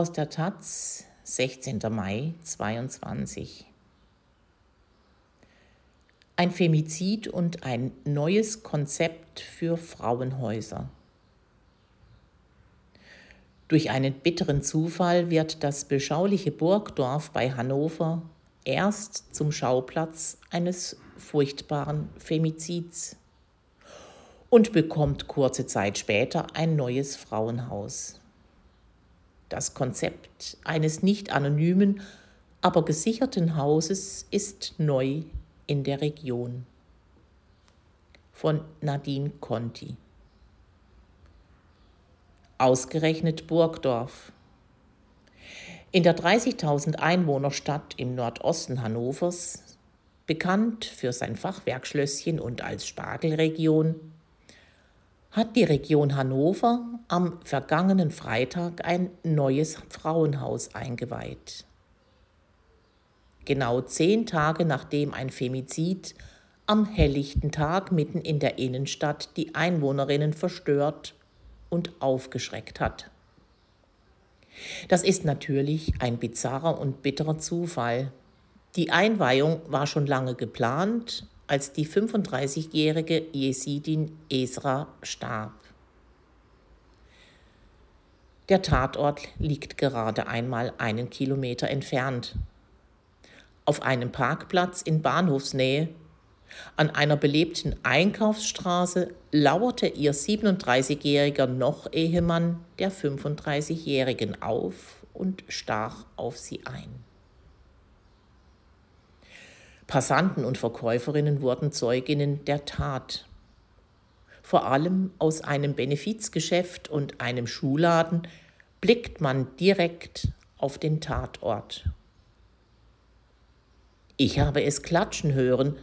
Aus der Taz, 16. Mai 22. Ein Femizid und ein neues Konzept für Frauenhäuser. Durch einen bitteren Zufall wird das beschauliche Burgdorf bei Hannover erst zum Schauplatz eines furchtbaren Femizids und bekommt kurze Zeit später ein neues Frauenhaus. Das Konzept eines nicht anonymen, aber gesicherten Hauses ist neu in der Region. Von Nadine Conti. Ausgerechnet Burgdorf. In der 30.000 Einwohnerstadt im Nordosten Hannovers, bekannt für sein Fachwerkschlösschen und als Spargelregion, hat die Region Hannover am vergangenen Freitag ein neues Frauenhaus eingeweiht. Genau zehn Tage nachdem ein Femizid am helllichten Tag mitten in der Innenstadt die Einwohnerinnen verstört und aufgeschreckt hat. Das ist natürlich ein bizarrer und bitterer Zufall. Die Einweihung war schon lange geplant als die 35-jährige Jesidin Esra starb. Der Tatort liegt gerade einmal einen Kilometer entfernt. Auf einem Parkplatz in Bahnhofsnähe, an einer belebten Einkaufsstraße, lauerte ihr 37-jähriger Noch-Ehemann der 35-jährigen auf und stach auf sie ein. Passanten und Verkäuferinnen wurden Zeuginnen der Tat. Vor allem aus einem Benefizgeschäft und einem Schuhladen blickt man direkt auf den Tatort. Ich habe es klatschen hören.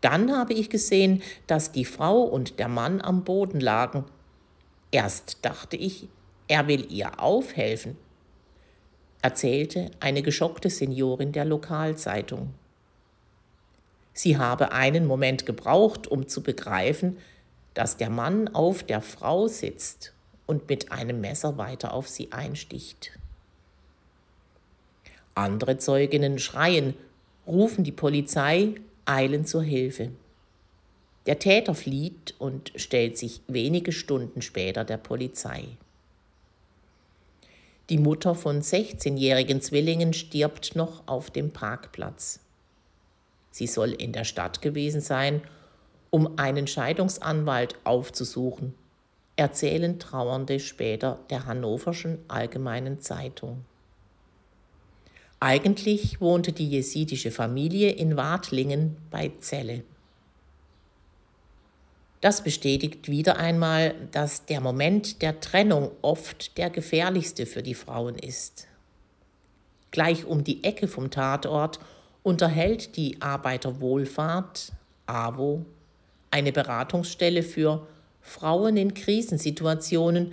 Dann habe ich gesehen, dass die Frau und der Mann am Boden lagen. Erst dachte ich, er will ihr aufhelfen, erzählte eine geschockte Seniorin der Lokalzeitung. Sie habe einen Moment gebraucht, um zu begreifen, dass der Mann auf der Frau sitzt und mit einem Messer weiter auf sie einsticht. Andere Zeuginnen schreien, rufen die Polizei, eilen zur Hilfe. Der Täter flieht und stellt sich wenige Stunden später der Polizei. Die Mutter von 16-jährigen Zwillingen stirbt noch auf dem Parkplatz. Sie soll in der Stadt gewesen sein, um einen Scheidungsanwalt aufzusuchen, erzählen Trauernde später der Hannoverschen Allgemeinen Zeitung. Eigentlich wohnte die jesidische Familie in Wartlingen bei Celle. Das bestätigt wieder einmal, dass der Moment der Trennung oft der gefährlichste für die Frauen ist. Gleich um die Ecke vom Tatort unterhält die Arbeiterwohlfahrt AWO eine Beratungsstelle für Frauen in Krisensituationen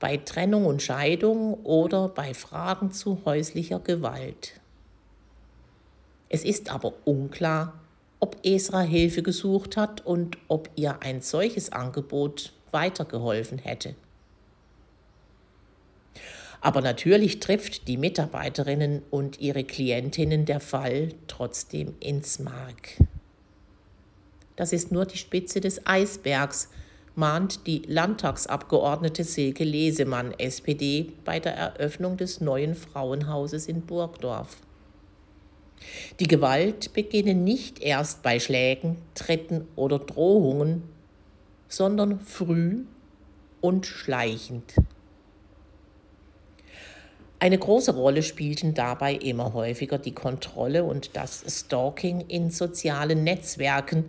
bei Trennung und Scheidung oder bei Fragen zu häuslicher Gewalt. Es ist aber unklar, ob Esra Hilfe gesucht hat und ob ihr ein solches Angebot weitergeholfen hätte. Aber natürlich trifft die Mitarbeiterinnen und ihre Klientinnen der Fall trotzdem ins Mark. Das ist nur die Spitze des Eisbergs, mahnt die Landtagsabgeordnete Silke Lesemann, SPD, bei der Eröffnung des neuen Frauenhauses in Burgdorf. Die Gewalt beginne nicht erst bei Schlägen, Tritten oder Drohungen, sondern früh und schleichend. Eine große Rolle spielten dabei immer häufiger die Kontrolle und das Stalking in sozialen Netzwerken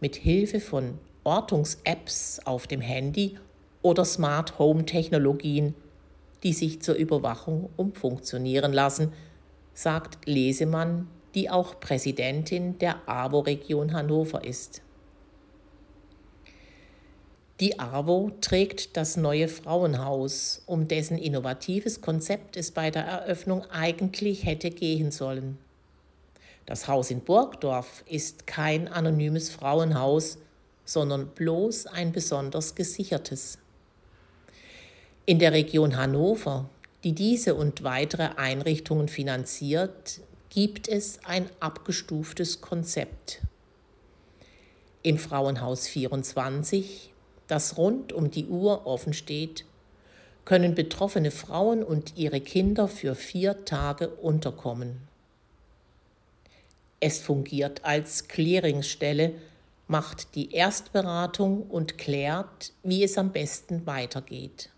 mit Hilfe von Ortungs-Apps auf dem Handy oder Smart Home Technologien, die sich zur Überwachung umfunktionieren lassen, sagt Lesemann, die auch Präsidentin der AWO-Region Hannover ist. Die AWO trägt das neue Frauenhaus, um dessen innovatives Konzept es bei der Eröffnung eigentlich hätte gehen sollen. Das Haus in Burgdorf ist kein anonymes Frauenhaus, sondern bloß ein besonders gesichertes. In der Region Hannover die diese und weitere Einrichtungen finanziert, gibt es ein abgestuftes Konzept. Im Frauenhaus 24, das rund um die Uhr offen steht, können betroffene Frauen und ihre Kinder für vier Tage unterkommen. Es fungiert als Clearingstelle, macht die Erstberatung und klärt, wie es am besten weitergeht.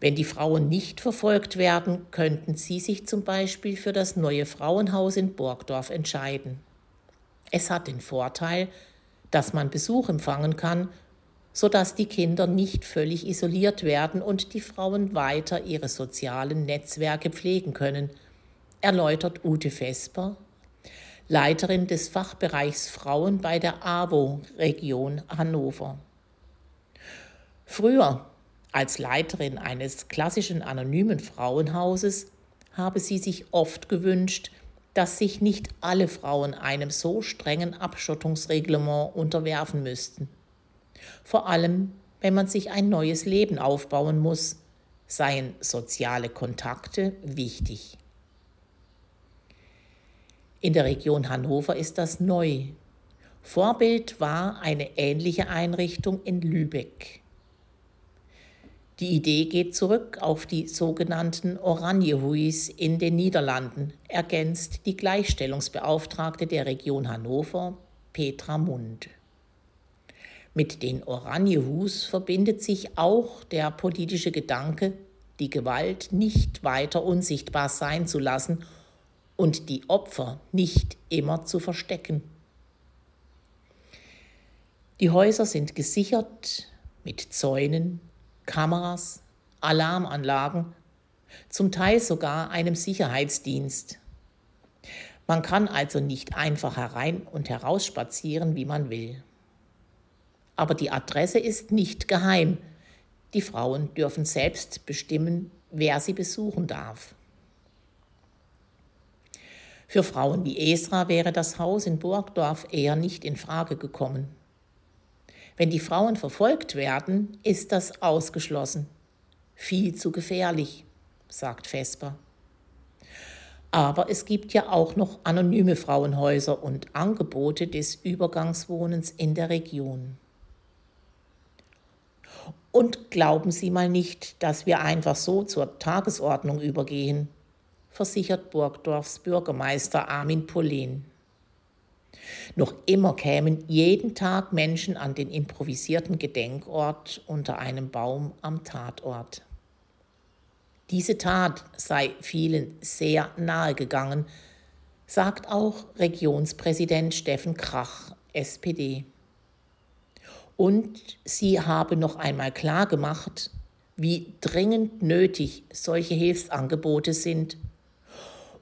Wenn die Frauen nicht verfolgt werden, könnten sie sich zum Beispiel für das neue Frauenhaus in Burgdorf entscheiden. Es hat den Vorteil, dass man Besuch empfangen kann, sodass die Kinder nicht völlig isoliert werden und die Frauen weiter ihre sozialen Netzwerke pflegen können, erläutert Ute Vesper, Leiterin des Fachbereichs Frauen bei der AWO Region Hannover. Früher, als Leiterin eines klassischen anonymen Frauenhauses, habe sie sich oft gewünscht, dass sich nicht alle Frauen einem so strengen Abschottungsreglement unterwerfen müssten. Vor allem, wenn man sich ein neues Leben aufbauen muss, seien soziale Kontakte wichtig. In der Region Hannover ist das neu. Vorbild war eine ähnliche Einrichtung in Lübeck. Die Idee geht zurück auf die sogenannten Oranjehuis in den Niederlanden, ergänzt die Gleichstellungsbeauftragte der Region Hannover, Petra Mund. Mit den Oranjehus verbindet sich auch der politische Gedanke, die Gewalt nicht weiter unsichtbar sein zu lassen und die Opfer nicht immer zu verstecken. Die Häuser sind gesichert mit Zäunen, Kameras, Alarmanlagen, zum Teil sogar einem Sicherheitsdienst. Man kann also nicht einfach herein und heraus spazieren, wie man will. Aber die Adresse ist nicht geheim. Die Frauen dürfen selbst bestimmen, wer sie besuchen darf. Für Frauen wie Esra wäre das Haus in Burgdorf eher nicht in Frage gekommen. Wenn die Frauen verfolgt werden, ist das ausgeschlossen. Viel zu gefährlich, sagt Vesper. Aber es gibt ja auch noch anonyme Frauenhäuser und Angebote des Übergangswohnens in der Region. Und glauben Sie mal nicht, dass wir einfach so zur Tagesordnung übergehen versichert Burgdorfs Bürgermeister Armin Polen. Noch immer kämen jeden Tag Menschen an den improvisierten Gedenkort unter einem Baum am Tatort. Diese Tat sei vielen sehr nahe gegangen, sagt auch Regionspräsident Steffen Krach, SPD. Und sie habe noch einmal klargemacht, wie dringend nötig solche Hilfsangebote sind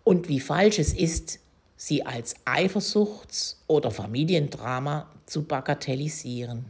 und wie falsch es ist, sie als Eifersuchts- oder Familiendrama zu bagatellisieren.